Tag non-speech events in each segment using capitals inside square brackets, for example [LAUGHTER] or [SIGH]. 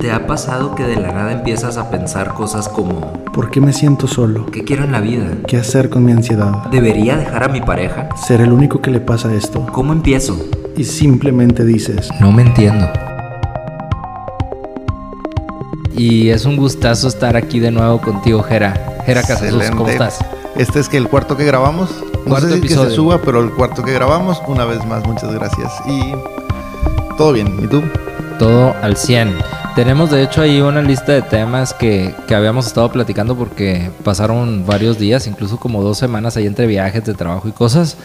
¿Te ha pasado que de la nada empiezas a pensar cosas como ¿Por qué me siento solo? ¿qué quiero en la vida? ¿Qué hacer con mi ansiedad? ¿Debería dejar a mi pareja? ¿Ser el único que le pasa esto? ¿Cómo empiezo? Y simplemente dices, No me entiendo. Y es un gustazo estar aquí de nuevo contigo, Jera. Jera Casasus, ¿cómo estás? Este es que el cuarto que grabamos. No Cuarto sé si que episodio. se suba, pero el cuarto que grabamos, una vez más, muchas gracias. Y todo bien. ¿Y tú? Todo al 100. Tenemos de hecho ahí una lista de temas que, que habíamos estado platicando porque pasaron varios días, incluso como dos semanas ahí entre viajes de trabajo y cosas.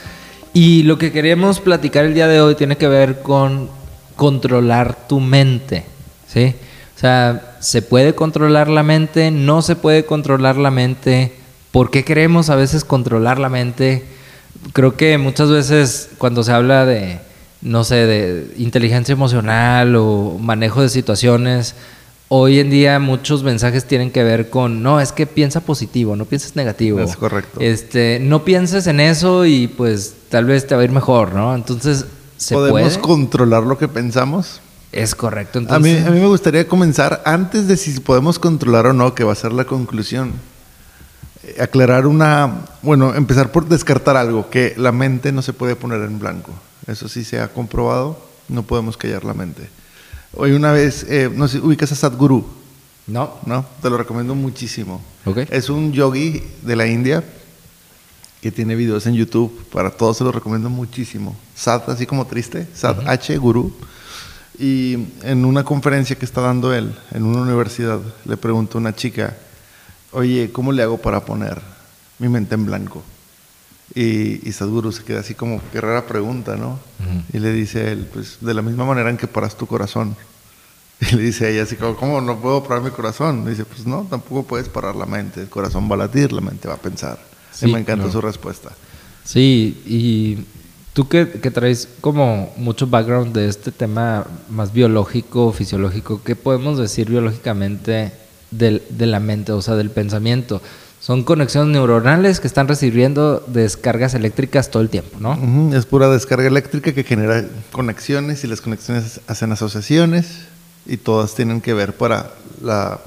Y lo que queremos platicar el día de hoy tiene que ver con controlar tu mente, ¿sí? O sea, ¿se puede controlar la mente? ¿No se puede controlar la mente? ¿Por qué queremos a veces controlar la mente? Creo que muchas veces cuando se habla de, no sé, de inteligencia emocional o manejo de situaciones, hoy en día muchos mensajes tienen que ver con, no, es que piensa positivo, no pienses negativo. Es correcto. Este, no pienses en eso y pues tal vez te va a ir mejor, ¿no? Entonces, ¿se ¿Podemos puede? controlar lo que pensamos? Es correcto. A mí, Entonces, a mí me gustaría comenzar antes de si podemos controlar o no, que va a ser la conclusión. Eh, Aclarar una, bueno, empezar por descartar algo, que la mente no se puede poner en blanco. Eso sí se ha comprobado, no podemos callar la mente. Hoy una vez, eh, no sé, ubicas a Sadhguru, no. ¿no? Te lo recomiendo muchísimo. Ok. Es un yogi de la India que tiene videos en YouTube. Para todos se lo recomiendo muchísimo. Sad, así como triste. Sad H. Guru. Y en una conferencia que está dando él en una universidad, le preguntó a una chica, oye, ¿cómo le hago para poner mi mente en blanco? Y, y Sadhguru se queda así como, qué rara pregunta, ¿no? Y le dice a él, pues de la misma manera en que paras tu corazón. [LAUGHS] Y le dice a ella así como, ¿cómo no puedo parar mi corazón? Y dice, pues no, tampoco puedes parar la mente. El corazón va a latir, la mente va a pensar. Sí, y me encantó claro. su respuesta. Sí, y tú que, que traes como mucho background de este tema más biológico, fisiológico, ¿qué podemos decir biológicamente del- de la mente, o sea, del pensamiento? Son conexiones neuronales que están recibiendo descargas eléctricas todo el tiempo, ¿no? Ujú, Es pura descarga eléctrica que genera conexiones y las conexiones hacen asociaciones y todas tienen que ver para la...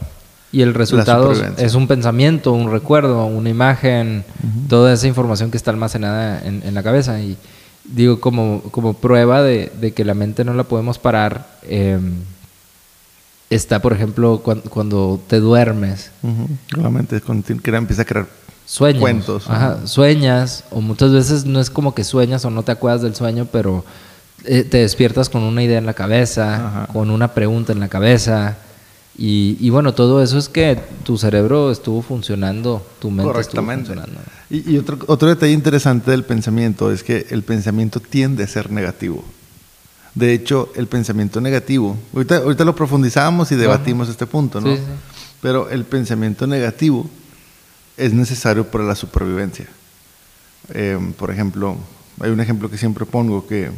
Y el resultado es un pensamiento, un recuerdo, una imagen, toda esa información que está almacenada en, en la cabeza. Y digo, como, como prueba de, de que la mente no la podemos parar, eh, está, por ejemplo, cuan- cuando, te duermes, ujú, La mente empieza a crear sueños. cuentos. Ajá, sueñas, o muchas veces no es como que sueñas o no te acuerdas del sueño, pero eh, te despiertas con una idea en la cabeza, Ajá. con una pregunta en la cabeza. Y, y bueno, todo eso es que tu cerebro estuvo funcionando, tu mente estuvo funcionando. Y, y otro, otro detalle interesante del pensamiento es que el pensamiento tiende a ser negativo. De hecho, el pensamiento negativo, ahorita, ahorita lo profundizamos y debatimos este punto, ¿no? Sí, sí. Pero el pensamiento negativo es necesario para la supervivencia. Eh, por ejemplo, hay un ejemplo que siempre pongo que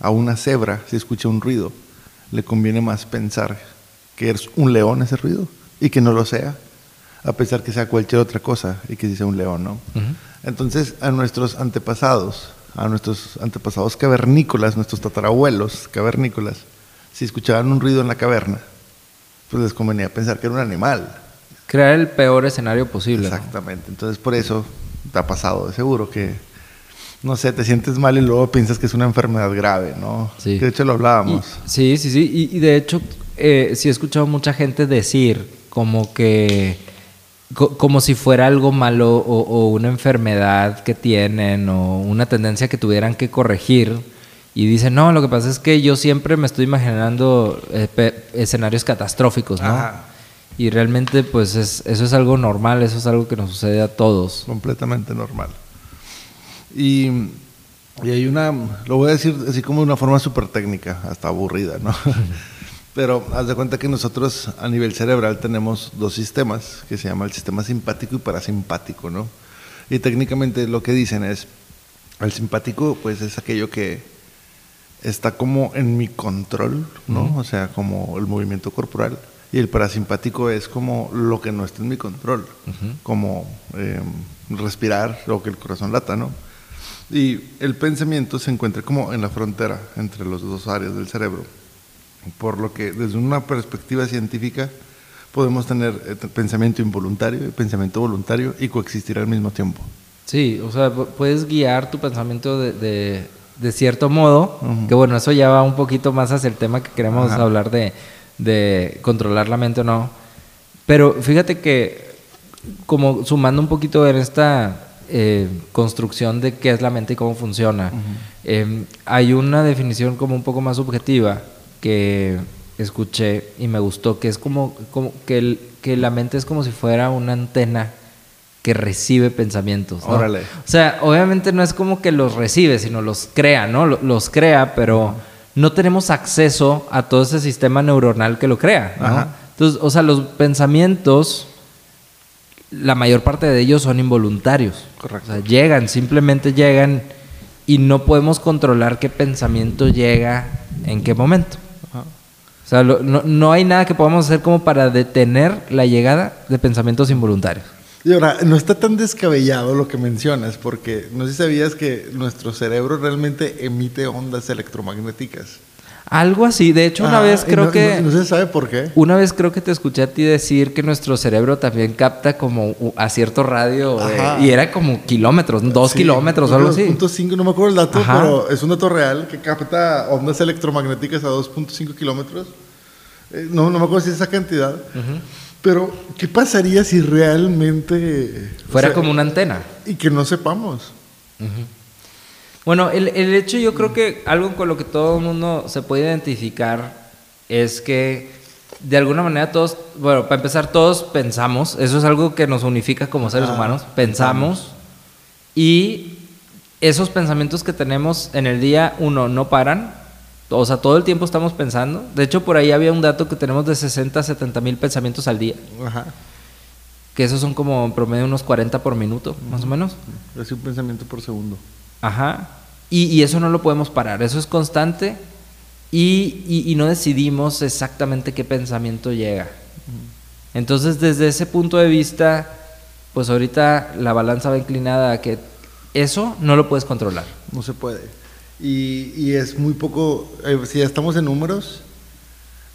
a una cebra, si escucha un ruido, le conviene más pensar que es un león ese ruido y que no lo sea, a pesar que sea cualquier otra cosa y que sí sea un león, ¿no? Entonces, a nuestros antepasados, a nuestros antepasados cavernícolas, nuestros tatarabuelos cavernícolas, si escuchaban un ruido en la caverna, pues les convenía pensar que era un animal. Crear el peor escenario posible. ¿no? Exactamente. Entonces, por eso te ha pasado de seguro que, no sé, te sientes mal y luego piensas que es una enfermedad grave, ¿no? Sí. Que de hecho lo hablábamos. Y- sí, sí, sí. Y, y de hecho, eh, sí he escuchado mucha gente decir como que, co- como si fuera algo malo o, o una enfermedad que tienen o una tendencia que tuvieran que corregir. Y dicen, no, lo que pasa es que yo siempre me estoy imaginando eh, escenarios catastróficos, ¿no? Ajá. Y realmente, pues es- eso es algo normal, eso es algo que nos sucede a todos. completamente normal. Y, y hay una, lo voy a decir así como de una forma súper técnica, hasta aburrida, ¿no? [LAUGHS] Pero haz de cuenta que nosotros a nivel cerebral tenemos dos sistemas, que se llama el sistema simpático y parasimpático, ¿no? Y técnicamente lo que dicen es, el simpático pues es aquello que está como en mi control, ¿no? O sea, como el movimiento corporal. Y el parasimpático es como lo que no está en mi control, como eh, respirar o que el corazón lata, ¿no? Y el pensamiento se encuentra como en la frontera entre las dos áreas del cerebro. Por lo que desde una perspectiva científica podemos tener eh, pensamiento involuntario y pensamiento voluntario y coexistir al mismo tiempo. Sí, o sea, pu- puedes guiar tu pensamiento de, de- de cierto modo, que bueno, eso ya va un poquito más hacia el tema que queremos Ajá. hablar de, de controlar la mente o no. Pero fíjate que, como sumando un poquito en esta eh, construcción de qué es la mente y cómo funciona, eh, hay una definición como un poco más subjetiva que escuché y me gustó, que es como, como que, el- que la mente es como si fuera una antena que recibe pensamientos. ¿no? Órale. O sea, obviamente no es como que los recibe, sino los crea, ¿no? Lo- Los crea, pero no tenemos acceso a todo ese sistema neuronal que lo crea, ¿no? Ajá. Entonces, o sea, los pensamientos, la mayor parte de ellos son involuntarios. Correcto. O sea, llegan, simplemente llegan y no podemos controlar qué pensamiento llega en qué momento. O sea, lo- no, no hay nada que podamos hacer como para detener la llegada de pensamientos involuntarios. Y ahora, no está tan descabellado lo que mencionas, porque no sé si sabías que nuestro cerebro realmente emite ondas electromagnéticas. Algo así. De hecho, una Ah, vez creo no- que... No, no se sabe por qué. Una vez creo que te escuché a ti decir que nuestro cerebro también capta como a cierto radio eh, y era como kilómetros, dos Sí, kilómetros o algo así. 2.5, no me acuerdo el dato, Ajá. pero es un dato real que capta ondas electromagnéticas a 2.5 kilómetros. Eh, no, no me acuerdo si es esa cantidad. Pero, ¿qué pasaría si realmente... o Fuera sea, como una antena. Y que no sepamos. Bueno, el, el hecho yo creo que algo con lo que todo el mundo se puede identificar es que de alguna manera todos, bueno, para empezar todos pensamos, eso es algo que nos unifica como seres Ah, humanos, pensamos y esos pensamientos que tenemos en el día, uno, no paran, o sea, todo el tiempo estamos pensando, de hecho por ahí había un dato que tenemos de 60 a 70 mil pensamientos al día, Ajá. que esos son como en promedio unos 40 por minuto, más o menos. Es un pensamiento por segundo. Ajá. Y, y eso no lo podemos parar, eso es constante y, y- y no decidimos exactamente qué pensamiento llega. Entonces, desde ese punto de vista, pues ahorita la balanza va inclinada a que eso no lo puedes controlar. No se puede. Y, y es muy poco, eh, si ya estamos en números,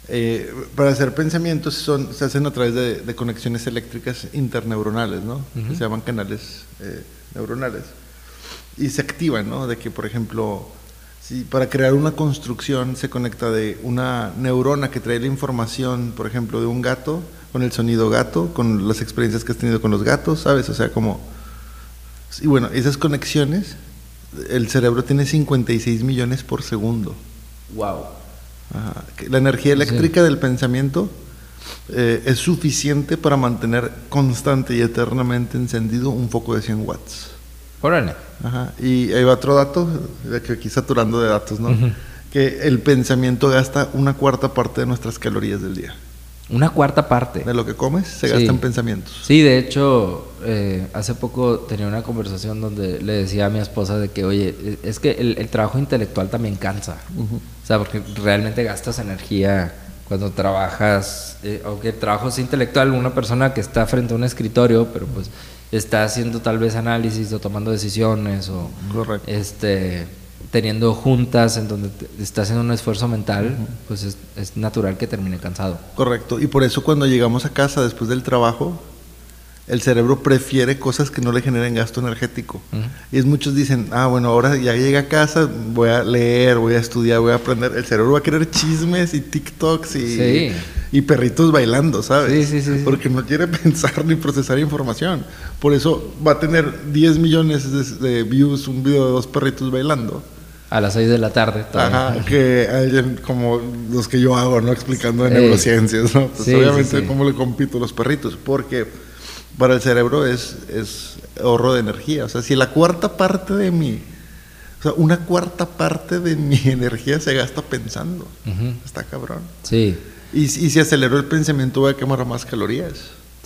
eh, para hacer pensamientos son, se hacen a través de, de conexiones eléctricas interneuronales, ¿no? Que se llaman canales eh, neuronales. Y se activan, ¿no? De que, por ejemplo, si para crear una construcción se conecta de una neurona que trae la información, por ejemplo, de un gato, con el sonido gato, con las experiencias que has tenido con los gatos, ¿sabes? O sea, como... Y bueno, esas conexiones, el cerebro tiene 56 millones por segundo. Wow. Ajá, La energía eléctrica del pensamiento eh, es suficiente para mantener constante y eternamente encendido un foco de 100 watts. Órale. Ajá, Y ahí va otro dato, que aquí saturando de datos, ¿no? Que el pensamiento gasta una cuarta parte de nuestras calorías del día. Una cuarta parte. De lo que comes se Sí. gasta en pensamientos. Sí, de hecho, eh, hace poco tenía una conversación donde le decía a mi esposa de que, oye, e- es que el, el trabajo intelectual también cansa. O sea, porque realmente gastas energía cuando trabajas, eh, aunque el trabajo es intelectual, una persona que está frente a un escritorio, pero pues está haciendo tal vez análisis o tomando decisiones o Correcto. este teniendo juntas en donde está haciendo un esfuerzo mental, pues es, es natural que termine cansado. Correcto. Y por eso cuando llegamos a casa después del trabajo, el cerebro prefiere cosas que no le generen gasto energético. Y es muchos dicen, ah, bueno, ahora ya llegué a casa, voy a leer, voy a estudiar, voy a aprender. El cerebro va a querer chismes y TikToks y, Sí. Y perritos bailando, ¿sabes? Sí, sí, sí. Porque no quiere [LAUGHS] pensar ni procesar información. Por eso va a tener 10 millones de, de views un video de dos perritos bailando. A las 6 de la tarde. todavía. Ajá, que alguien como los que yo hago, ¿no? Explicando de neurociencias, ¿no? Pues obviamente cómo le compito a los perritos, porque para el cerebro es, es ahorro de energía. O sea, si la cuarta parte de mi, o sea, una cuarta parte de mi [LAUGHS] energía se gasta pensando, Ujú. está cabrón. Sí, Y, si- y si aceleró el pensamiento voy a quemar más calorías.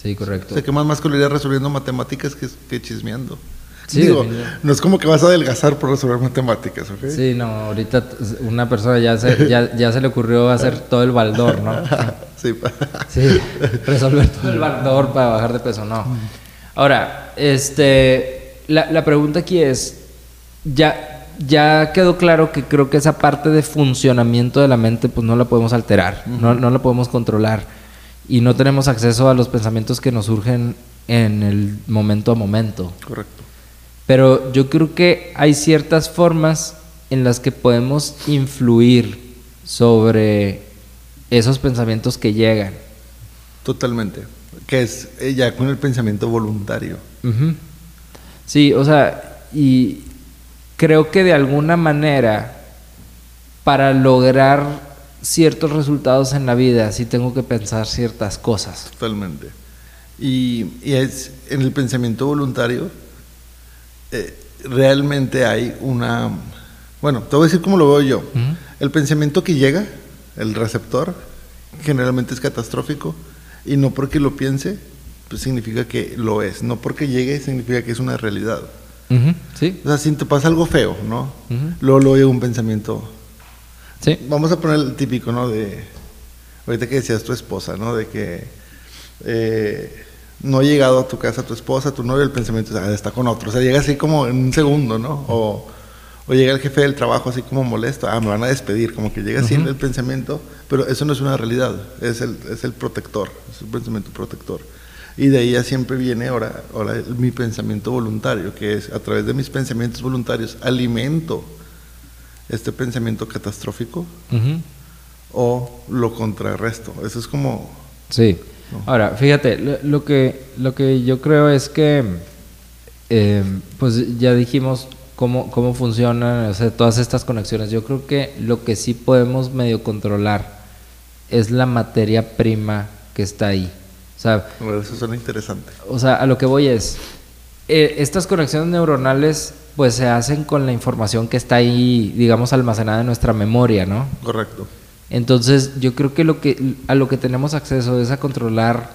sí, correcto. Se queman más calorías resolviendo matemáticas que, que chismeando. Sí, Digo, no es como que vas a adelgazar por resolver matemáticas, ¿ok? Sí, no, ahorita una persona ya se, ya, ya se le ocurrió hacer todo el baldor, ¿no? [LAUGHS] sí. Sí, resolver todo el baldor para bajar de peso, no. Ahora, este, la, la pregunta aquí es, ya, ya quedó claro que creo que esa parte de funcionamiento de la mente pues no la podemos alterar, no, no la podemos controlar y no tenemos acceso a los pensamientos que nos surgen en el momento a momento. Correcto. Pero yo creo que hay ciertas formas en las que podemos influir sobre esos pensamientos que llegan. Totalmente. Que es eh, ya con el pensamiento voluntario. Sí, o sea, y creo que de alguna manera, para lograr ciertos resultados en la vida, sí tengo que pensar ciertas cosas. Totalmente. Y, y es en el pensamiento voluntario, eh, realmente hay una... Bueno, te voy a decir cómo lo veo yo. El pensamiento que llega, el receptor, generalmente es catastrófico y no porque lo piense, pues significa que lo es. No porque llegue significa que es una realidad. Sí, O sea, si te pasa algo feo, ¿no? Luego, luego llega un pensamiento. sí. Vamos a poner el típico, ¿no? De. Ahorita que decías tu esposa, ¿no? De que. eh, no ha llegado a tu casa tu esposa, tu novio, el pensamiento ah, está con otro. O sea, llega así como en un segundo, ¿no? O, o llega el jefe del trabajo así como molesto, ah, me van a despedir, como que llega así Ujú. el pensamiento, pero eso no es una realidad, es el, es el protector, es un pensamiento protector. Y de ahí ya siempre viene ahora, ahora mi pensamiento voluntario, que es a través de mis pensamientos voluntarios alimento este pensamiento catastrófico o lo contrarresto. Eso es como... Sí. No. Ahora, fíjate, lo, lo que, lo que yo creo es que, eh, pues ya dijimos cómo, cómo funcionan o sea, todas estas conexiones. Yo creo que lo que sí podemos medio controlar es la materia prima que está ahí. Sea, Eso suena interesante. o sea, a lo que voy es, eh, estas conexiones neuronales pues se hacen con la información que está ahí, digamos, almacenada en nuestra memoria, ¿no? Correcto. Entonces, yo creo que lo que a lo que tenemos acceso es a controlar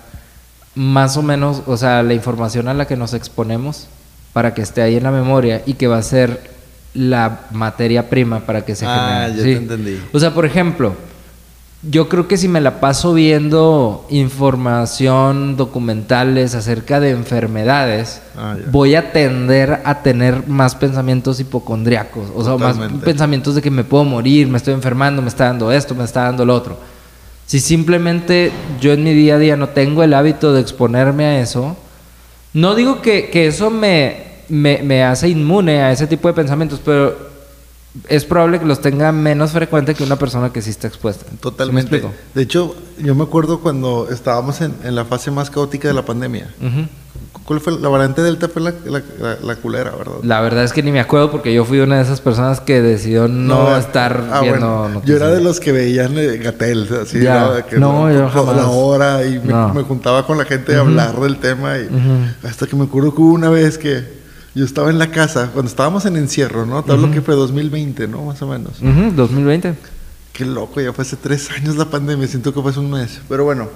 más o menos, o sea, la información a la que nos exponemos para que esté ahí en la memoria y que va a ser la materia prima para que se Ah, genere. ya te entendí. O sea, por ejemplo, yo creo que si me la paso viendo información, documentales acerca de enfermedades, Ah, voy a tender a tener más pensamientos hipocondriacos, o sea, más pensamientos de que me puedo morir, me estoy enfermando, me está dando esto, me está dando lo otro. Si simplemente yo en mi día a día no tengo el hábito de exponerme a eso, no digo que, que eso me, me, me hace inmune a ese tipo de pensamientos, pero es probable que los tenga menos frecuente que una persona que sí está expuesta. ¿Sí me Totalmente. de hecho, yo me acuerdo cuando estábamos en, en la fase más caótica de la pandemia. ¿Cuál fue? La variante Delta fue la, la, la- la culera, ¿verdad? La verdad es que ni me acuerdo porque yo fui una de esas personas que decidió no, estar ah, viendo bueno, Yo era de los que veían eh, Gatel, así, Ya. ¿no? Que No, yo toda la jamás. hora y me, No. me juntaba con la gente a hablar del tema y hasta que me acuerdo que hubo una vez que yo estaba en la casa, cuando estábamos en encierro, ¿no? Te hablo que fue 2020, ¿no? Más o menos. Ujú, 2020. Qué loco, ya fue hace tres años la pandemia, siento que fue hace un mes. Pero bueno,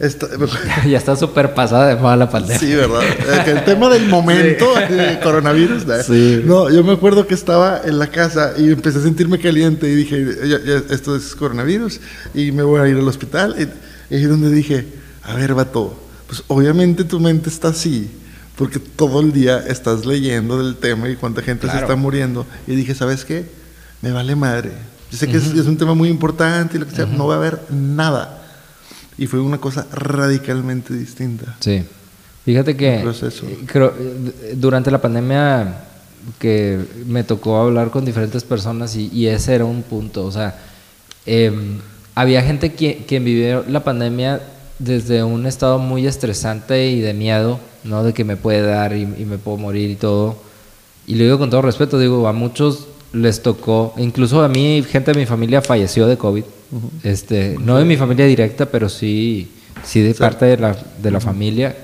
[LAUGHS] ya está súper pasada de moda la pandemia. Sí, ¿verdad? Eh, El tema del momento de coronavirus. ¿no? Sí. No, yo me acuerdo que estaba en la casa y empecé a sentirme caliente y dije, "Ya- ya, esto es coronavirus y me voy a ir al hospital. Y, y ahí donde dije, a ver, vato, pues obviamente tu mente está así porque todo el día estás leyendo del tema y cuánta gente se Claro. está muriendo. Y dije, ¿sabes qué? Me vale madre. Yo sé que es, es un tema muy importante y lo que sea, no va a haber nada. Y fue una cosa radicalmente distinta. Sí. Fíjate que eh, creo, eh, durante la pandemia que me tocó hablar con diferentes personas y, y ese era un punto. O sea, em, había gente que, que vivió la pandemia desde un estado muy estresante y de miedo, ¿no? De que me puede dar y, y me puedo morir y todo. Y lo digo con todo respeto, digo, a muchos les tocó, incluso a mí, gente de mi familia falleció de COVID. este, no de mi familia directa, pero sí, sí de parte de la, de la familia.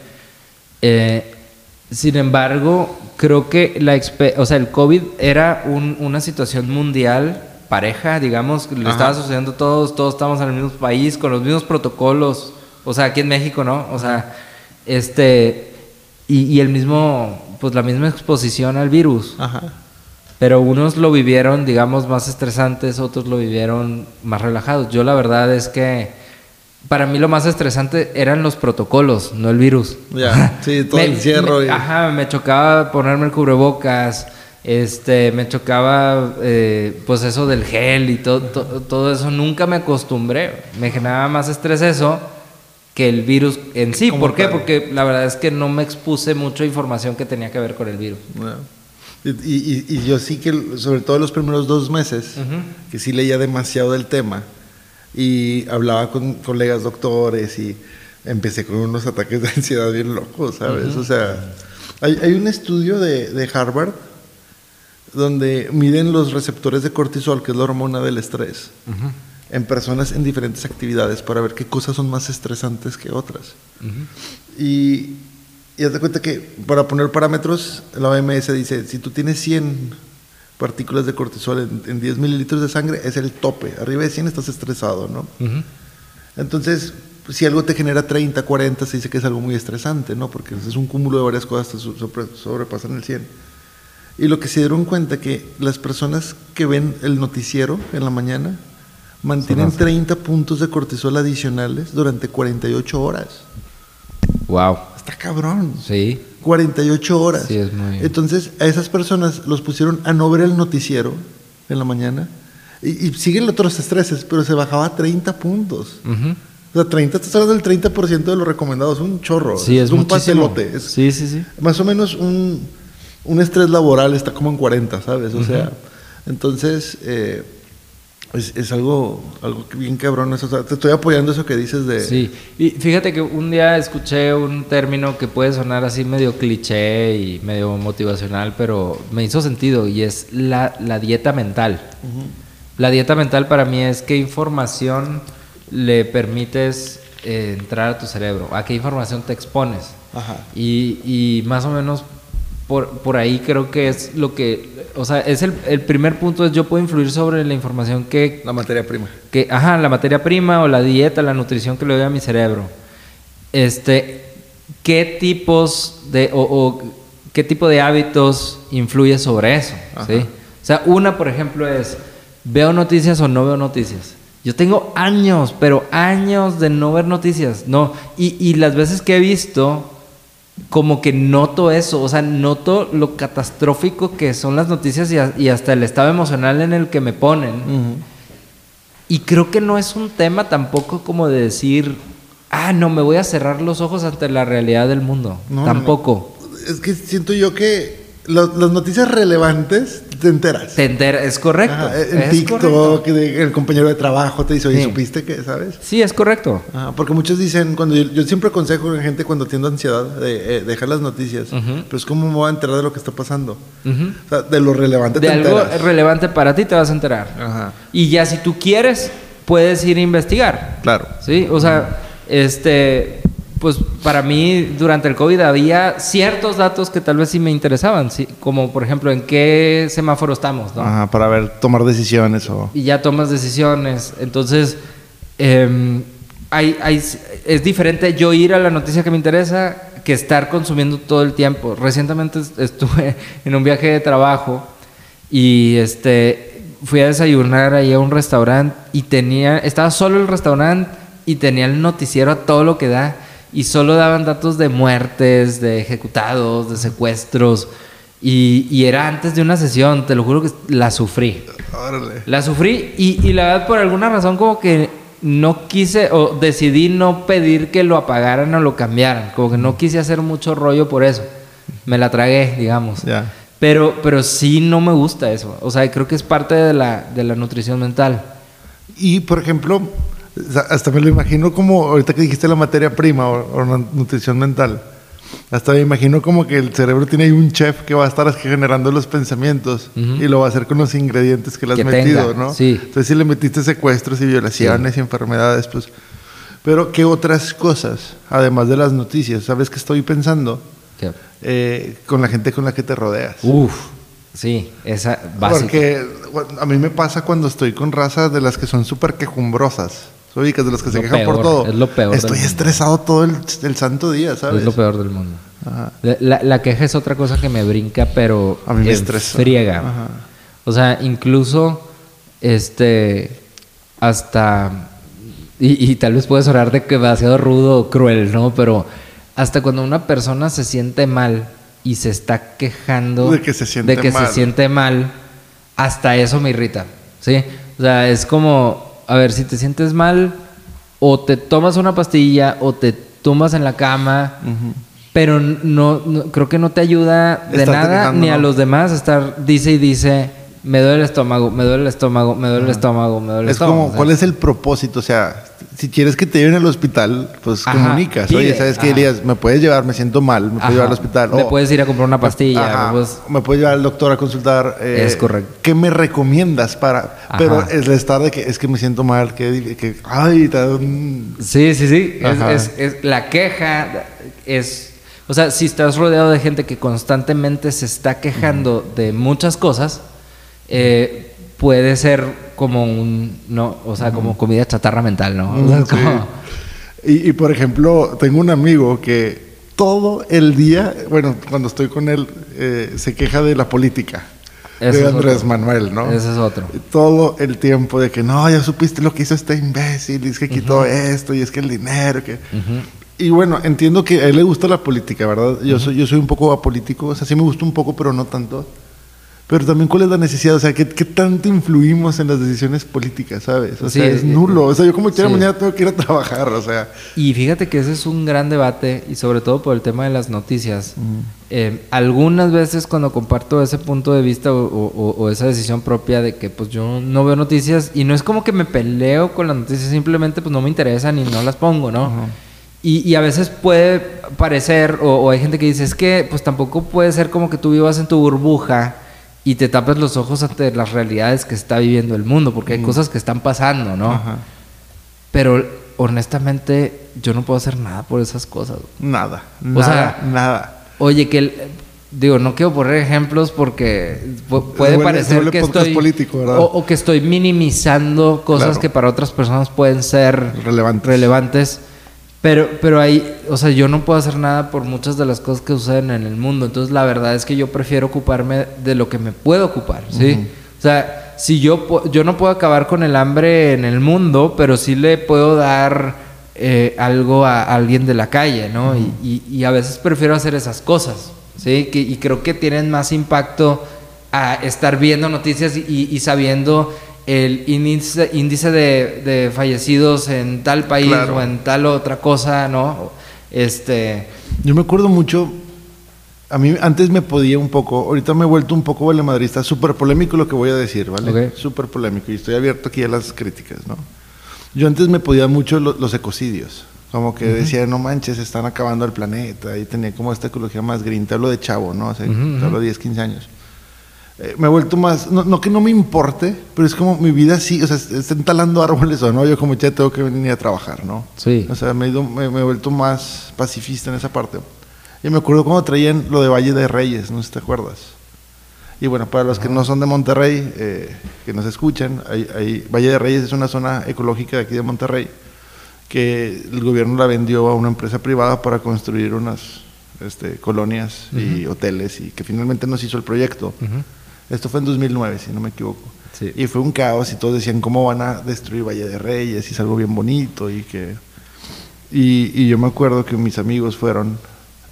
Eh, sin embargo, creo que la o sea, el COVID era un- una situación mundial pareja, digamos, le Ajá. estaba sucediendo a todos, todos estamos en el mismo país, con los mismos protocolos, o sea, aquí en México, ¿no? O sea, este, y, y el mismo, pues la misma exposición al virus. Ajá. Pero unos lo vivieron, digamos, más estresantes, otros lo vivieron más relajados. Yo la verdad es que para mí lo más estresante eran los protocolos, no el virus. Ya, [LAUGHS] sí, todo el encierro y- Ajá, me chocaba ponerme el cubrebocas, Este, me chocaba, eh, pues eso del gel y todo, to- todo eso. Nunca me acostumbré. Me generaba más estrés eso que el virus en sí. ¿Cómo ¿Por qué? tal? Porque la verdad es que no me expuse mucha información que tenía que ver con el virus. Y, y- y yo sí que, sobre todo los primeros dos meses, que sí leía demasiado del tema y hablaba con colegas doctores y empecé con unos ataques de ansiedad bien locos, ¿sabes? O sea, hay, hay un estudio de, de Harvard donde miden los receptores de cortisol, que es la hormona del estrés, en personas en diferentes actividades para ver qué cosas son más estresantes que otras. Y, y haz de cuenta que para poner parámetros, la OMS dice, si tú tienes 100 partículas de cortisol en, en 10 mililitros de sangre, es el tope. Arriba de 100 estás estresado, ¿no? Entonces, si algo te genera 30, 40, se dice que es algo muy estresante, ¿no? Porque es un cúmulo de varias cosas que sobre- sobrepasan el 100. Y lo que se dieron cuenta que las personas que ven el noticiero en la mañana mantienen 30 puntos de cortisol adicionales durante 48 horas. Wow. Está cabrón. Sí. 48 horas. Sí, es muy- Entonces, a esas personas los pusieron a no ver el noticiero en la mañana y, y siguen otros estreses, pero se bajaba a 30 puntos. Ujú. O sea, 30, estás hablando del 30% de lo recomendado, es un chorro. Sí, es un muchísimo. pastelote. Es Sí, sí, sí. Más o menos un, un estrés laboral está como en 40, ¿sabes? O sea, entonces eh, es, es algo, algo bien cabrón. eso, o sea, te estoy apoyando eso que dices de... Sí, y fíjate que un día escuché un término que puede sonar así medio cliché y medio motivacional, pero me hizo sentido y es la, la dieta mental. La dieta mental para mí es qué información le permites eh, entrar a tu cerebro, a qué información te expones. Ajá. Y, y más o menos por, por ahí creo que es lo que, o sea, es el, el primer punto es yo puedo influir sobre la información que La materia prima. que, ajá, la materia prima o la dieta, la nutrición que le doy a mi cerebro. Este, ¿qué tipos de, o, o qué tipo de hábitos influye sobre eso? ¿sí? O sea, una, por ejemplo, es, ¿veo noticias o no veo noticias? Yo tengo años, pero años de no ver noticias, no. Y, y las veces que he visto, como que noto eso, o sea, noto lo catastrófico que son las noticias y, a- y hasta el estado emocional en el que me ponen. Y creo que no es un tema tampoco como de decir, ah, no, me voy a cerrar los ojos ante la realidad del mundo. No, no, tampoco. Es que siento yo que lo- las noticias relevantes te enteras. Te enter- es correcto. Ajá, en es TikTok, correcto. de- el compañero de trabajo te dice, oye, Sí. ¿supiste que, sabes? Sí, es correcto. Ajá, porque muchos dicen, cuando yo, yo siempre aconsejo a la gente cuando tiendo ansiedad de eh, dejar las noticias, pero es como me voy a enterar de lo que está pasando. O sea, de lo relevante De te algo enteras. relevante para ti te vas a enterar. Ajá, Y ya si tú quieres, puedes ir a investigar. claro. Sí, o sea, este, pues para mí durante el COVID había ciertos datos que tal vez sí me interesaban, sí, como por ejemplo en qué semáforo estamos, ¿no? Ajá, para ver, tomar decisiones o... y ya tomas decisiones. Entonces, em, hay, hay- es diferente yo ir a la noticia que me interesa que estar consumiendo todo el tiempo. Recientemente est- estuve [LAUGHS] en un viaje de trabajo y este fui a desayunar ahí a un restaurante y tenía, estaba solo el restaurante y tenía el noticiero a todo lo que da y solo daban datos de muertes, de ejecutados, de secuestros y, y era antes de una sesión, te lo juro que la sufrí. Órale. La sufrí y, y la verdad por alguna razón como que no quise o decidí no pedir que lo apagaran o lo cambiaran. Como que no quise hacer mucho rollo por eso. Me la tragué, digamos. Ya. Pero, pero sí no me gusta eso. O sea, creo que es parte de la, de la nutrición mental. Y, por ejemplo, hasta me lo imagino como, ahorita que dijiste la materia prima o, o la nutrición mental, hasta me imagino como que el cerebro tiene ahí un chef que va a estar generando los pensamientos y lo va a hacer con los ingredientes que le has Que metido, tenga, ¿no? sí. Entonces, si le metiste secuestros y violaciones y enfermedades, pues... Pero, ¿qué otras cosas, además de las noticias? ¿Sabes qué estoy pensando? Eh, con la gente con la que te rodeas. Uf, sí, esa básica. Porque a mí me pasa cuando estoy con razas de las que son súper quejumbrosas. Ubicas de las que se Lo quejan por todo. es lo peor Estoy estresado todo el, el santo día, ¿sabes? Es lo peor del mundo. Ajá. La, la- queja es otra cosa que me brinca, pero A mí me estresa. friega. Ajá. O sea, incluso, este, hasta, y, y tal vez puede sonar de que demasiado rudo o cruel, ¿no? Pero hasta cuando una persona se siente mal y se está quejando De que se siente de que mal. se siente mal, hasta eso me irrita, ¿sí? O sea, es como, a ver, si te sientes mal, o te tomas una pastilla, o te tumbas en la cama, pero no, no- creo que no te ayuda de nada ni a ¿no? los demás estar, dice y dice, me duele el estómago, me duele el estómago, me duele el estómago, me duele el Es estómago. como, o sea, ¿cuál es el propósito? O sea, si quieres que te lleven al hospital, pues Ajá, comunicas. Oye, ¿sabes qué. Elías? ¿Me puedes llevar? Me siento mal, ¿me puedes llevar al hospital? Me puedes ir a comprar una pastilla. Ajá, me puedes- me puedes llevar al doctor a consultar. eh, Es correcto. ¿Qué me recomiendas para...? Pero es el estar de que es que me siento mal, que... que ay, Sí, sí, sí. Es, es- es- la queja es... O sea, si estás rodeado de gente que constantemente se está quejando de muchas cosas, eh, puede ser como un... No, o sea, como comida chatarra mental, ¿no? O sea, es Sí. como- [LAUGHS] Y, y, por ejemplo, tengo un amigo que todo el día, bueno, cuando estoy con él, eh, se queja de la política. De Andrés. Manuel, ¿no? Ese es otro. Todo el tiempo de que no, ya supiste lo que hizo este imbécil, y es que quitó esto, y es que el dinero, que... Y bueno, entiendo que a él le gusta la política, ¿verdad? Yo, soy, yo soy un poco apolítico, o sea, sí me gusta un poco, pero no tanto. Pero también, ¿cuál es la necesidad? O sea, ¿qué, qué tanto influimos en las decisiones políticas, sabes? O Sí, sea, es nulo. O sea, yo como quiera sí. mañana tengo que ir a trabajar, o sea... Y fíjate que ese es un gran debate y sobre todo por el tema de las noticias. Eh, algunas veces cuando comparto ese punto de vista o, o- o esa decisión propia de que pues yo no veo noticias y no es como que me peleo con las noticias, simplemente pues no me interesan y no las pongo, ¿no? y, y a veces puede parecer, o, o hay gente que dice, es que pues tampoco puede ser como que tú vivas en tu burbuja y te tapes los ojos ante las realidades que está viviendo el mundo, porque hay cosas que están pasando, ¿no? Ajá. Pero honestamente, yo no puedo hacer nada por esas cosas. Nada. O Nada, sea, nada. Oye, que el- digo, no quiero poner ejemplos porque pu- puede parecer que estoy o, o que estoy minimizando cosas Claro. que para otras personas pueden ser Relevantes. relevantes. Pero, pero ahí, o sea, yo no puedo hacer nada por muchas de las cosas que suceden en el mundo. Entonces, la verdad es que yo prefiero ocuparme de lo que me puedo ocupar, ¿sí? O sea, si yo, yo no puedo acabar con el hambre en el mundo, pero sí le puedo dar eh, algo a alguien de la calle, ¿no? y, y- y a veces prefiero hacer esas cosas, ¿sí? Que- y creo que tienen más impacto a estar viendo noticias y sabiendo el índice, índice de, de fallecidos en tal país Claro. o en tal otra cosa, ¿no? Este, Yo me acuerdo mucho, a mí antes me podía un poco, ahorita me he vuelto un poco valemadrista, súper polémico lo que voy a decir, ¿vale? Ok. Súper polémico y estoy abierto aquí a las críticas, ¿no? Yo antes me podía mucho lo- los ecocidios, como que decía, no manches, están acabando el planeta y tenía como esta ecología más green, te hablo de chavo, ¿no? O sea, te hablo de 10, 15 años. Eh, me he vuelto más, no, no que no me importe, pero es como mi vida sí, o sea, est- están talando árboles o no, yo como ya tengo que venir a trabajar, ¿no? Sí. O sea, me he, ido- me- me he vuelto más pacifista en esa parte. Y me acuerdo cuando traían lo de Valle de Reyes, no sé si te acuerdas. Y bueno, para los que no son de Monterrey, eh, que nos escuchan, hay, hay- Valle de Reyes es una zona ecológica de aquí de Monterrey que el gobierno la vendió a una empresa privada para construir unas este, colonias y hoteles y que finalmente nos hizo el proyecto. Esto fue en 2009, si no me equivoco. Sí. Y fue un caos y todos decían cómo van a destruir Valle de Reyes y es algo bien bonito y que... Y, y yo me acuerdo que mis amigos fueron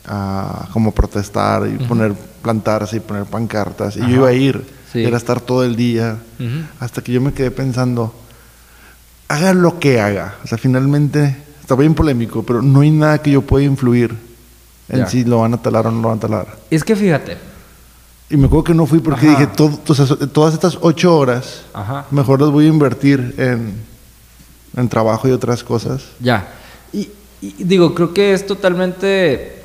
a como protestar y poner, plantarse y poner pancartas. Y Ajá. yo iba a ir, Sí. era estar todo el día, Ujú. hasta que yo me quedé pensando, haga lo que haga. O sea, finalmente, está bien polémico, pero no hay nada que yo pueda influir en Ya. si lo van a talar o no lo van a talar. es que fíjate, Y me acuerdo que no fui porque Ajá. dije, todo- o sea, todas estas ocho horas, Ajá. mejor las voy a invertir en, en trabajo y otras cosas. Ya. Y, y digo, creo que es totalmente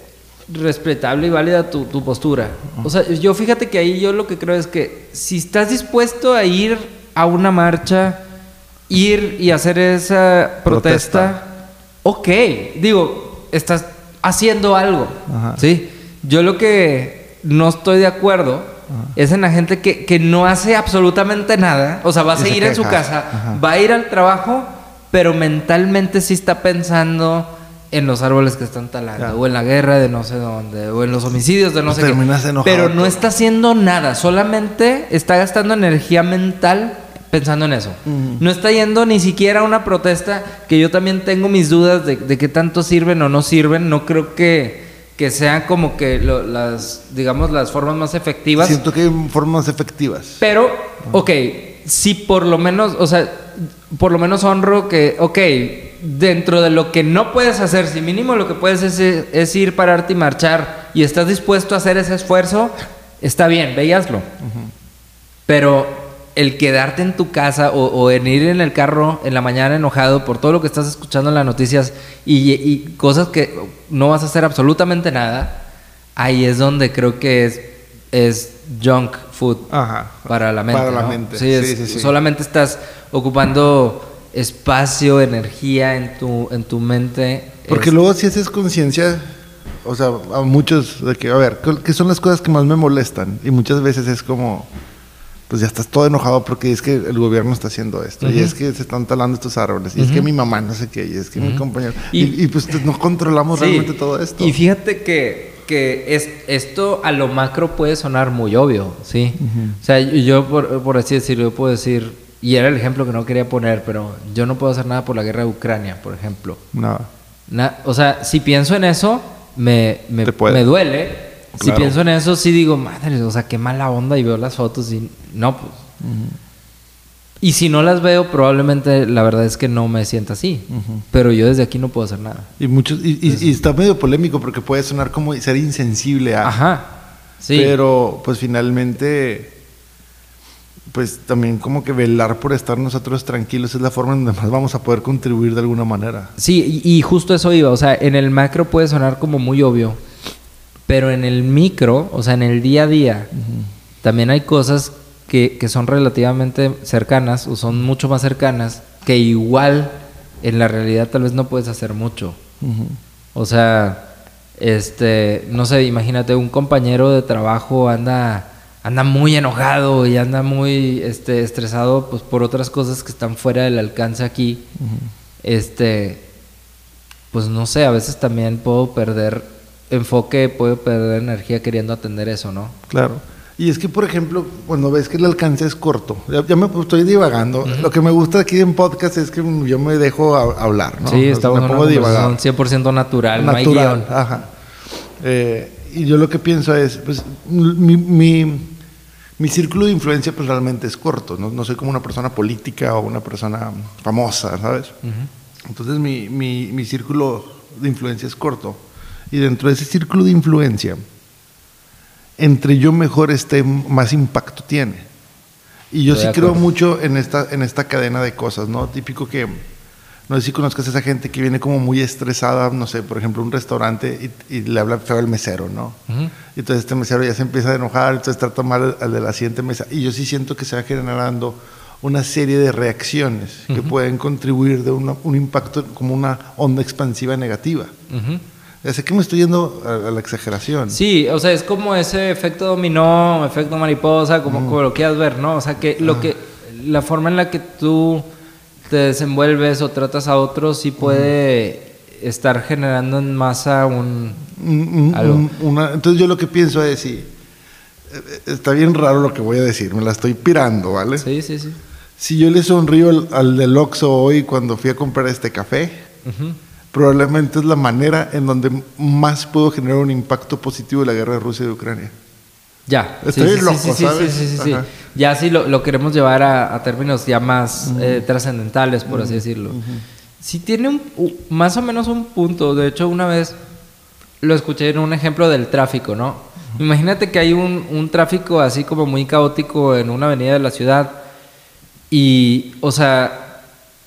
respetable y válida tu, tu postura. O sea, yo fíjate que ahí yo lo que creo es que si estás dispuesto a ir a una marcha, ir y hacer esa protesta, ok. Digo, estás haciendo algo. Ajá. ¿Sí? Yo lo que no estoy de acuerdo es en la gente que, que no hace absolutamente nada. O sea, va a se seguir en su casa, Ajá. va a ir al trabajo, pero mentalmente sí está pensando en los árboles que están talando, Ya. o en la guerra de no sé dónde, o en los homicidios de no Pues sé qué. enojado Pero no está haciendo nada, solamente está gastando energía mental pensando en eso. No está yendo ni siquiera a una protesta que yo también tengo mis dudas de, de qué tanto sirven o no sirven. No creo que, que sean como que lo- las, digamos, las formas más efectivas. Siento que hay formas efectivas. Pero, ok, si por lo menos, o sea, por lo menos honro que, ok, dentro de lo que no puedes hacer, si mínimo lo que puedes es, es ir, pararte y marchar y estás dispuesto a hacer ese esfuerzo, está bien, ve y hazlo. Pero el quedarte en tu casa o, o en ir en el carro en la mañana enojado por todo lo que estás escuchando en las noticias y, y cosas que no vas a hacer absolutamente nada, ahí es donde creo que es, es junk food Ajá. para la mente. Para mente. Sí, es- Sí, sí, sí. Solamente estás ocupando espacio, energía en tu, en tu mente. Porque Es- luego si haces conciencia, o sea, a muchos de que, a ver, ¿qué- ¿qué son las cosas que más me molestan? Y muchas veces es como, pues ya estás todo enojado porque es que el gobierno está haciendo esto, y es que se están talando estos árboles, y es que mi mamá no sé qué, y es que mi compañero... Y- Y, y, pues no controlamos Sí. realmente todo esto. Y fíjate que, que es, esto a lo macro puede sonar muy obvio, ¿sí? O sea, yo- por, por así decirlo, yo puedo decir, y era el ejemplo que no quería poner, pero yo no puedo hacer nada por la guerra de Ucrania, por ejemplo. Nada. Na- o sea, si pienso en eso, me, me, me duele. Si pienso en eso, sí digo, madre, o sea, qué mala onda y veo las fotos y no, pues. Y si no las veo, probablemente la verdad es que no me sienta así. Pero yo desde aquí no puedo hacer nada. Y, muchos, y, y- y está medio polémico porque puede sonar como ser insensible a... Ajá. Sí. Pero pues finalmente, pues también como que velar por estar nosotros tranquilos es la forma en donde más vamos a poder contribuir de alguna manera. Sí, y, y justo eso iba. O sea, en el macro puede sonar como muy obvio. Pero en el micro, o sea, en el día a día, también hay cosas que, que son relativamente cercanas o son mucho más cercanas que igual en la realidad tal vez no puedes hacer mucho. O sea, este, no sé, imagínate un compañero de trabajo anda anda muy enojado y anda muy este estresado pues por otras cosas que están fuera del alcance aquí. Este pues no sé, a veces también puedo perder enfoque, puedo perder energía queriendo atender eso, ¿no? Claro. Y es que, por ejemplo, cuando ves que el alcance es corto, ya, ya me estoy divagando. Lo que me gusta aquí en podcast es que yo me dejo a- hablar, ¿no? Sí, estamos en una pongo a divagar. conversación 100% natural, no hay natural. guion. Ajá. Eh, y yo lo que pienso es, pues, mi, mi, mi círculo de influencia pues realmente es corto. No, no soy como una persona política o una persona famosa, ¿sabes? Entonces mi, mi, mi círculo de influencia es corto. Y dentro de ese círculo de influencia, entre yo mejor esté, más impacto tiene. Y yo Estoy sí creo mucho en esta, en esta cadena de cosas, ¿no? Típico que, no sé si conozcas a esa gente que viene como muy estresada, no sé, por ejemplo, a un restaurante y, y le habla feo al mesero, ¿no? Ujú. Y entonces este mesero ya se empieza a enojar, entonces trata mal al, de la siguiente mesa. Y yo sí siento que se va generando una serie de reacciones que pueden contribuir de una- un impacto como una onda expansiva negativa. Ujú. Ya sé que me estoy yendo a, a la exageración. Sí, o sea, es como ese efecto dominó, efecto mariposa, como, como lo quieras ver, ¿no? O sea, que lo que la forma en la que tú te desenvuelves o tratas a otros sí puede estar generando en masa un Algo. una- entonces yo lo que pienso es, sí, eh, está bien raro lo que voy a decir, me la estoy pirando, ¿vale? Sí, sí, sí. Si yo le sonrío al, al del Oxxo hoy cuando fui a comprar este café. Probablemente es la manera en donde más puedo generar un impacto positivo de la guerra de Rusia y de Ucrania. Ya. Estoy sí, sí, loco, sí, sí, ¿sabes? Sí, sí, sí. Ya sí lo, lo queremos llevar a, a términos ya más eh, trascendentales, por así decirlo. Sí tiene un, más o menos un punto. De hecho, una vez lo escuché en un ejemplo del tráfico, ¿no? Imagínate que hay un, un tráfico así como muy caótico en una avenida de la ciudad y, o sea,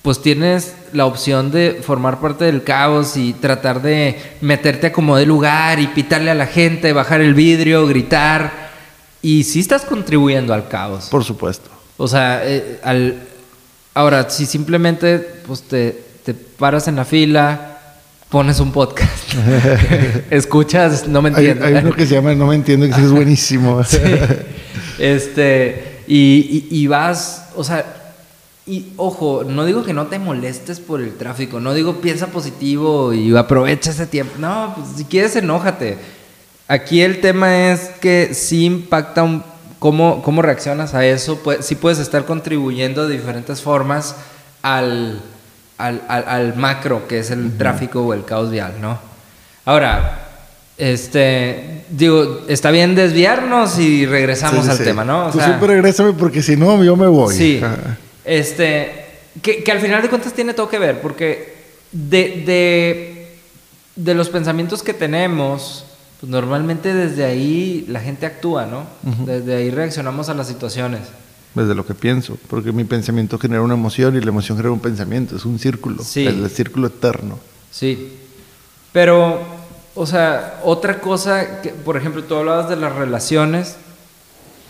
pues tienes la opción de formar parte del caos y tratar de meterte a como de lugar y pitarle a la gente, bajar el vidrio, gritar. Y sí estás contribuyendo al caos. Por supuesto. O sea, eh, al... ahora, si simplemente pues, te, te paras en la fila, pones un podcast, [LAUGHS] escuchas, no me entiendo. hay uno que se llama No me entiendo, que es buenísimo. [LAUGHS] Este, y, y- y vas, o sea, y ojo, no digo que no te molestes por el tráfico, no digo piensa positivo y aprovecha ese tiempo. No, pues si quieres, enójate. Aquí el tema es que sí impacta un- cómo, cómo reaccionas a eso. Pues, sí puedes estar contribuyendo de diferentes formas al, al, al- al macro, que es el tráfico o el caos vial, ¿no? Ahora, Este, digo, está bien desviarnos y regresamos Sí, sí, al sí. tema, ¿no? O Tú sea, siempre regrésame porque si no, yo me voy. Sí. Ajá. Este, que, que al final de cuentas tiene todo que ver, porque de, de, de los pensamientos que tenemos, pues normalmente desde ahí la gente actúa, ¿no? Desde ahí reaccionamos a las situaciones. Desde lo que pienso, porque mi pensamiento genera una emoción y la emoción genera un pensamiento, es un círculo, Sí. el círculo eterno. Sí. Pero, o sea, otra cosa, que, por ejemplo, tú hablabas de las relaciones.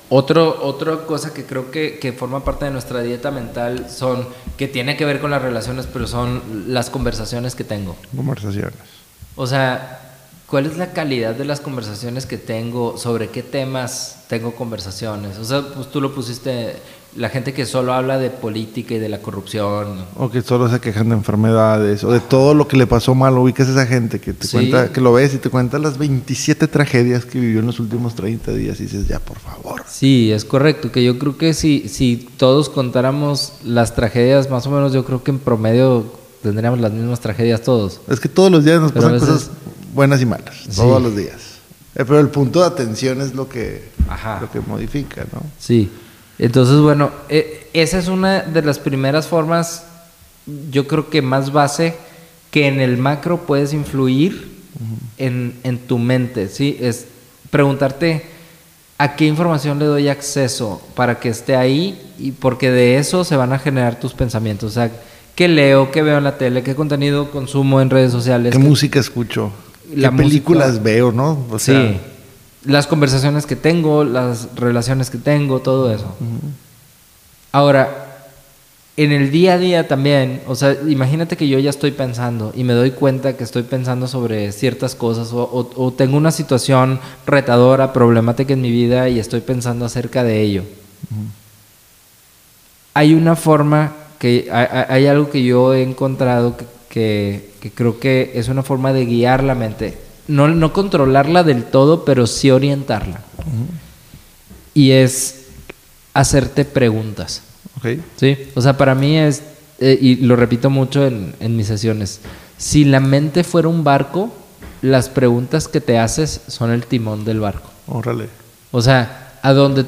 Otro, otra cosa que creo que, que forma parte de nuestra dieta mental son, que tiene que ver con las relaciones, pero son las conversaciones que tengo. Conversaciones. O sea, ¿cuál es la calidad de las conversaciones que tengo? ¿Sobre qué temas tengo conversaciones? O sea, pues tú lo pusiste, la gente que solo habla de política y de la corrupción. O que solo se quejan de enfermedades, o de todo lo que le pasó mal. Ubicas a esa gente que te Sí. cuenta, que lo ves y te cuenta las 27 tragedias que vivió en los últimos 30 días y dices, ya, por favor. Sí, es correcto, que yo creo que si, si todos contáramos las tragedias, más o menos yo creo que en promedio tendríamos las mismas tragedias todos. Es que todos los días nos pasan veces- cosas buenas y malas, Sí. todos los días. Eh, pero el punto de atención es lo que, Ajá. lo que modifica, ¿no? Sí. Entonces, bueno, eh, esa es una de las primeras formas, yo creo que más base, que en el macro puedes influir en, en tu mente, ¿sí? Es preguntarte a qué información le doy acceso para que esté ahí y porque de eso se van a generar tus pensamientos. O sea, qué leo, qué veo en la tele, qué contenido consumo en redes sociales. ¿Qué qué- música escucho? La ¿Qué películas música- veo, no? O sea, sí. Las conversaciones que tengo, las relaciones que tengo, todo eso. Ahora, en el día a día también, o sea, imagínate que yo ya estoy pensando y me doy cuenta que estoy pensando sobre ciertas cosas o, o- o tengo una situación retadora, problemática en mi vida y estoy pensando acerca de ello. Hay una forma que hay, hay- hay algo que yo he encontrado que, que- que creo que es una forma de guiar la mente. No, no controlarla del todo, pero sí orientarla. Y es hacerte preguntas. Sí, o sea, para mí es, eh, y lo repito mucho en, en mis sesiones, si la mente fuera un barco, las preguntas que te haces son el timón del barco. Órale. O sea, a donde,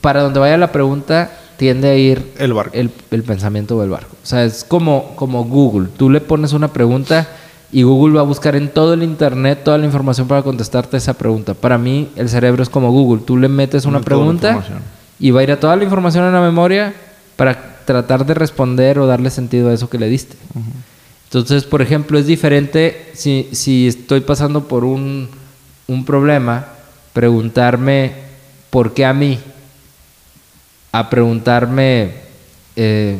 para donde vaya la pregunta, tiende a ir El barco. el, el pensamiento del barco. O sea, es como, como Google. Tú le pones una pregunta y Google va a buscar en todo el Internet toda la información para contestarte esa pregunta. Para mí, el cerebro es como Google. Tú le metes una pregunta y va a ir a toda la información en la memoria para tratar de responder o darle sentido a eso que le diste. Entonces, por ejemplo, es diferente si, si estoy pasando por un, un problema, preguntarme por qué a mí, a preguntarme, eh,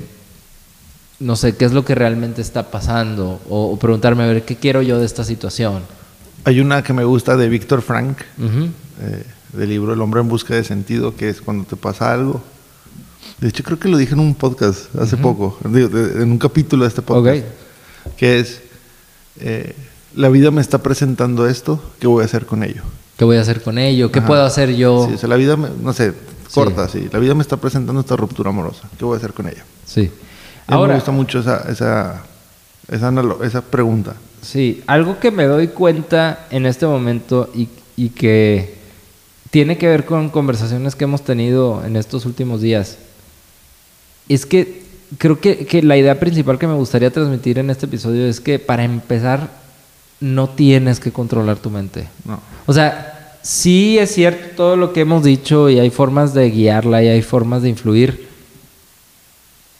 no sé, qué es lo que realmente está pasando, o, o preguntarme, a ver, ¿qué quiero yo de esta situación? Hay una que me gusta de Víctor Frank, eh, del libro El hombre en busca de sentido, que es cuando te pasa algo. De hecho, creo que lo dije en un podcast hace poco, en un capítulo de este podcast, que es, eh, la vida me está presentando esto, ¿qué voy a hacer con ello? ¿Qué voy a hacer con ello? ¿Qué Ajá. puedo hacer yo? Sí, o sea, la vida, me- no sé, corta, sí. La vida me está presentando esta ruptura amorosa, ¿qué voy a hacer con ella? Sí. Ahora, me gusta mucho esa, esa, esa, esa pregunta. Sí, algo que me doy cuenta en este momento y, y que tiene que ver con conversaciones que hemos tenido en estos últimos días, es que creo que, que la idea principal que me gustaría transmitir en este episodio es que para empezar no tienes que controlar tu mente. No. O sea, sí es cierto todo lo que hemos dicho y hay formas de guiarla y hay formas de influir,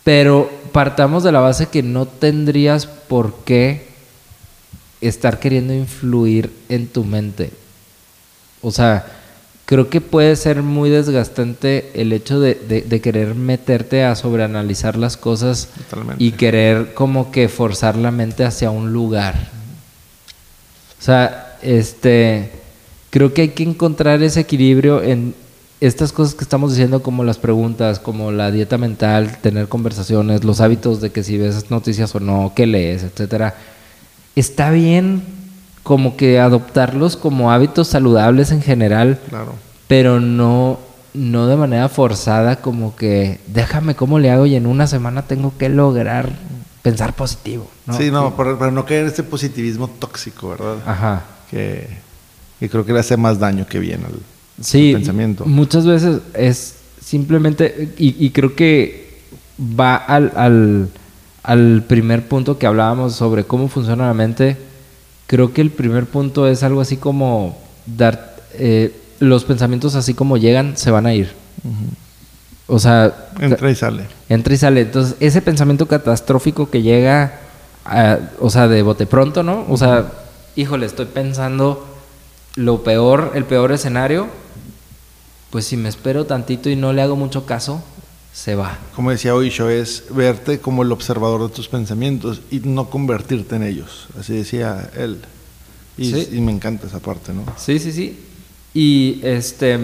pero partamos de la base que no tendrías por qué estar queriendo influir en tu mente. O sea, creo que puede ser muy desgastante el hecho de, de- de querer meterte a sobreanalizar las cosas Totalmente. y querer como que forzar la mente hacia un lugar. O sea, este, creo que hay que encontrar ese equilibrio en estas cosas que estamos diciendo, como las preguntas, como la dieta mental, tener conversaciones, los hábitos de que si ves noticias o no, qué lees, etcétera. Está bien como que adoptarlos como hábitos saludables en general, Claro. pero no, no de manera forzada, como que déjame cómo le hago y en una semana tengo que lograr pensar positivo. ¿no? Sí, no, para, para no caer en este positivismo tóxico, ¿verdad? Ajá. Que, Y creo que le hace más daño que bien al, Sí, pensamiento. muchas veces es simplemente, y, y creo que va al, al, al primer punto que hablábamos sobre cómo funciona la mente. Creo que el primer punto es algo así como dar, eh, los pensamientos así como llegan, se van a ir. O sea, Entra y sale. entra y sale. Entonces, ese pensamiento catastrófico que llega, a- o sea, de bote pronto, ¿no? O sea, híjole, estoy pensando lo peor, el peor escenario. Pues si me espero tantito y no le hago mucho caso, se va. Como decía Oisho, es verte como el observador de tus pensamientos y no convertirte en ellos. Así decía él. Y, Sí. y me encanta esa parte, ¿no? Sí, sí, sí. Y este.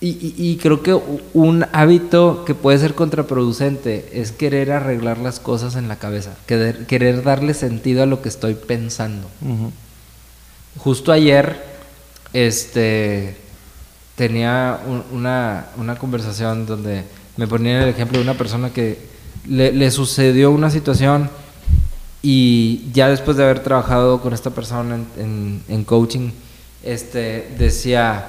Y, y- y creo que un hábito que puede ser contraproducente es querer arreglar las cosas en la cabeza, querer, querer darle sentido a lo que estoy pensando. Justo ayer, este, tenía un- una, una conversación donde me ponía el ejemplo de una persona que le, le sucedió una situación y ya después de haber trabajado con esta persona en, en- en coaching, este, decía,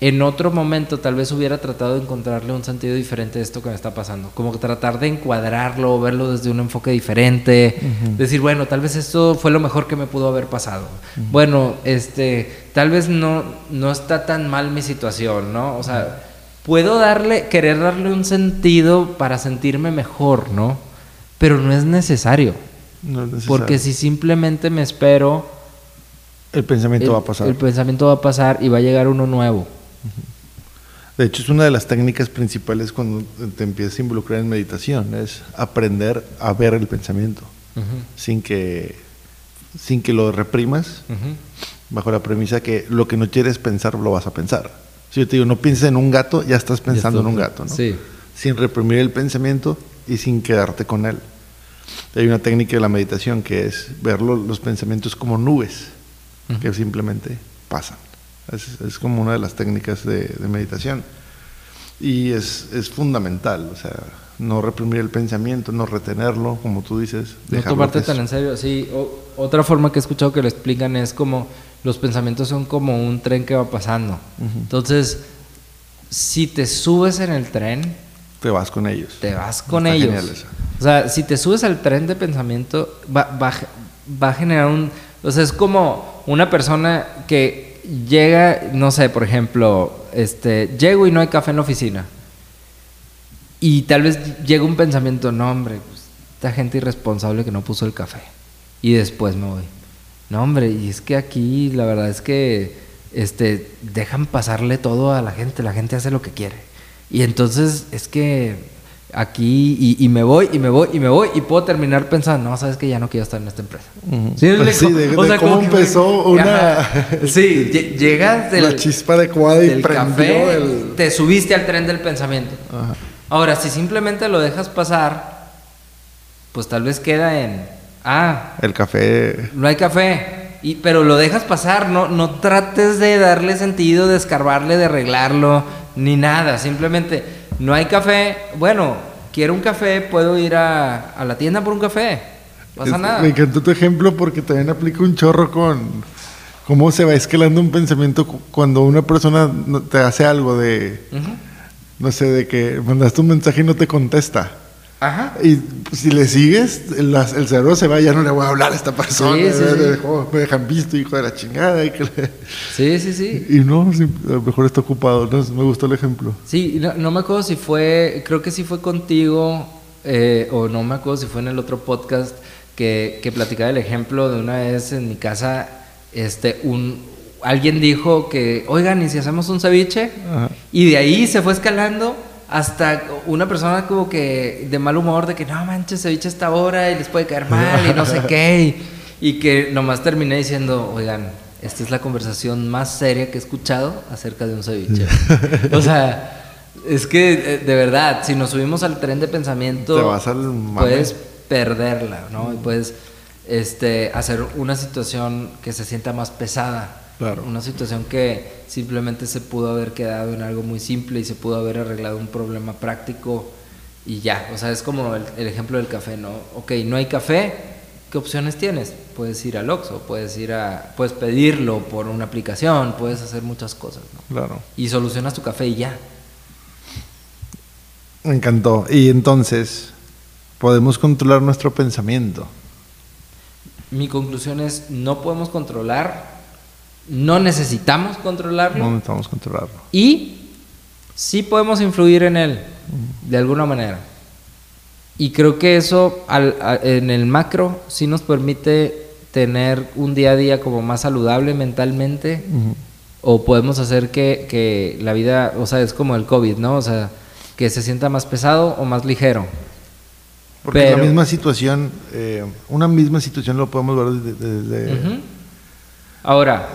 en otro momento tal vez hubiera tratado de encontrarle un sentido diferente a esto que me está pasando, como tratar de encuadrarlo, verlo desde un enfoque diferente, decir, bueno, tal vez esto fue lo mejor que me pudo haber pasado. Bueno, este, tal vez no, no está tan mal mi situación, ¿no? O sea, puedo darle, querer darle un sentido para sentirme mejor, ¿no? Pero no es necesario. No es necesario. Porque si simplemente me espero, el pensamiento el, va a pasar. el pensamiento va a pasar y va a llegar uno nuevo. De hecho, es una de las técnicas principales cuando te empiezas a involucrar en meditación, es aprender a ver el pensamiento sin que sin que lo reprimas, bajo la premisa que lo que no quieres pensar lo vas a pensar. Si yo te digo, no pienses en un gato, ya estás pensando en un gato, ¿no? Sí. Sin reprimir el pensamiento y sin quedarte con él. Hay una técnica de la meditación que es ver lo- los pensamientos como nubes, que simplemente pasan. Es, es como una de las técnicas de, de meditación. Y es, es fundamental, o sea, no reprimir el pensamiento, no retenerlo, como tú dices. No tomarte tan en serio. Sí, o- otra forma que he escuchado que lo explican es como los pensamientos son como un tren que va pasando. Entonces, si te subes en el tren, Te vas con ellos. te vas con Está ellos. O sea, si te subes al tren de pensamiento, va, va, va a generar un... O sea, es como una persona que llega, no sé, por ejemplo, este, llego y no hay café en la oficina. Y tal vez llega un pensamiento, no hombre, pues, esta gente irresponsable que no puso el café. Y después me voy. No hombre, y es que aquí la verdad es que este, dejan pasarle todo a la gente, la gente hace lo que quiere. Y entonces es que aquí, y, y me voy, y me voy, y me voy, y puedo terminar pensando, no, sabes que ya no quiero estar en esta empresa. ¿Sí Pues sí, de- O de sea, cómo como que me- empezó una-. Sí, lle- llegas del, La chispa adecuada y café, el- te subiste al tren del pensamiento. Ajá. Ahora, si simplemente lo dejas pasar, pues tal vez queda en, ah, El café. no hay café, y, pero lo dejas pasar, no, no trates de darle sentido, de escarbarle, de arreglarlo, ni nada, simplemente no hay café, bueno, quiero un café, puedo ir a, a la tienda por un café, pasa Es- nada. Me encantó tu ejemplo porque también aplica un chorro con cómo se va escalando un pensamiento cu- cuando una persona te hace algo de, no sé, de que mandaste un mensaje y no te contesta. Ajá. Y si le sigues, el, el cerebro se va, ya no le voy a hablar a esta persona. Sí, sí, me, sí. dejó- me dejan visto, hijo de la chingada. Y, que le- Sí, sí, sí. y no, sí, a lo mejor está ocupado. No, me gustó el ejemplo. Sí, no, no me acuerdo si fue, creo que sí fue contigo, eh, o no me acuerdo si fue en el otro podcast que, que platicaba el ejemplo de una vez en mi casa, este, un, alguien dijo que, oigan, ¿y si hacemos un ceviche? Ajá. Y de ahí se fue escalando hasta una persona como que de mal humor, de que no manches, ceviche a esta hora y les puede caer mal y no sé qué. [LAUGHS] Y, y que nomás terminé diciendo, oigan, esta es la conversación más seria que he escuchado acerca de un ceviche. [LAUGHS] o sea, es que eh, de verdad, si nos subimos al tren de pensamiento, Te vas al mame. puedes perderla, ¿no? Y puedes este, hacer una situación que se sienta más pesada. Claro. Una situación que simplemente se pudo haber quedado en algo muy simple y se pudo haber arreglado un problema práctico y ya. O sea, es como el, el ejemplo del café, ¿no? Ok, no hay café, ¿qué opciones tienes? Puedes ir al Oxxo, puedes ir a, puedes pedirlo por una aplicación, puedes hacer muchas cosas, ¿no? Claro. Y solucionas tu café y ya. Me encantó. Y entonces, podemos controlar nuestro pensamiento. Mi conclusión es, no podemos controlar, no necesitamos controlarlo No necesitamos controlarlo. y sí podemos influir en él de alguna manera. Y creo que eso al- a- en el macro sí nos permite tener un día a día como más saludable mentalmente Ujú. o podemos hacer que, que la vida, o sea, es como el COVID, ¿no? O sea, que se sienta más pesado o más ligero. Porque Pero- la misma situación, eh, una misma situación lo podemos ver desde... desde- Ujú. Ahora,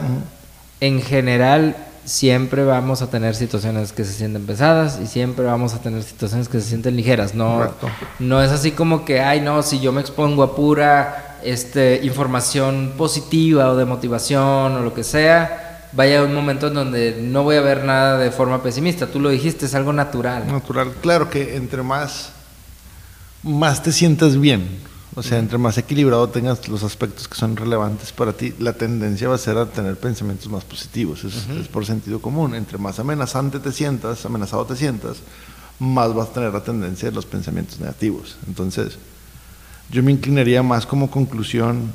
en general, siempre vamos a tener situaciones que se sienten pesadas y siempre vamos a tener situaciones que se sienten ligeras. No, Correcto. no es así como que, ay, no, si yo me expongo a pura este, información positiva o de motivación o lo que sea, vaya un momento en donde no voy a ver nada de forma pesimista. Tú lo dijiste, es algo natural. Natural. Claro que entre más, más te sientas bien, o sea, entre más equilibrado tengas los aspectos que son relevantes para ti, la tendencia va a ser a tener pensamientos más positivos. Es, es por sentido común. Entre más amenazante te sientas, amenazado te sientas, más vas a tener la tendencia de los pensamientos negativos. Entonces, yo me inclinaría más como conclusión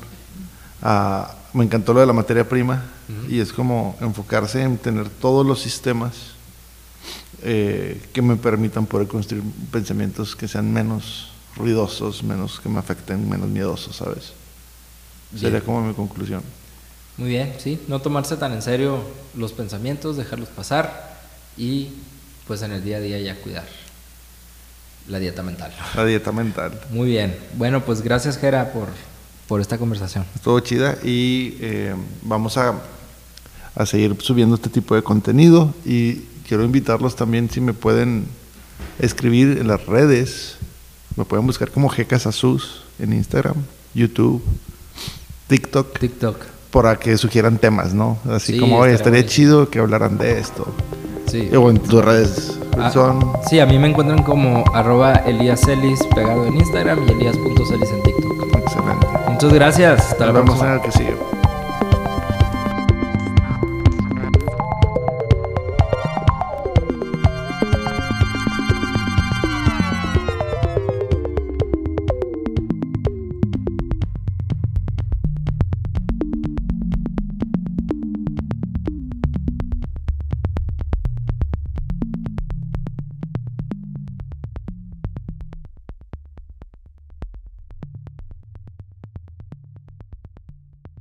a... Me encantó lo de la materia prima y es como enfocarse en tener todos los sistemas eh, que me permitan poder construir pensamientos que sean menos ruidosos, menos que me afecten, menos miedosos, ¿sabes? Sería Bien. como mi conclusión. Muy bien, sí, no tomarse tan en serio los pensamientos, dejarlos pasar y pues en el día a día ya cuidar la dieta mental. La dieta mental. Muy bien, bueno pues gracias Gera por, por esta conversación. Estuvo chida y eh, vamos a, a seguir subiendo este tipo de contenido y quiero invitarlos también si me pueden escribir en las redes. Me pueden buscar como Asus en Instagram, YouTube, TikTok. TikTok. para que sugieran temas, ¿no? Así Sí, como, oye, estaría chido que hablaran de esto. Sí. O en tus redes. Ah, Son sí, a mí me encuentran como arroba Elías Celis pegado en Instagram y Elías.celis en TikTok. excelentes. Muchas gracias, hasta la Nos vemos próxima. en el que sigue.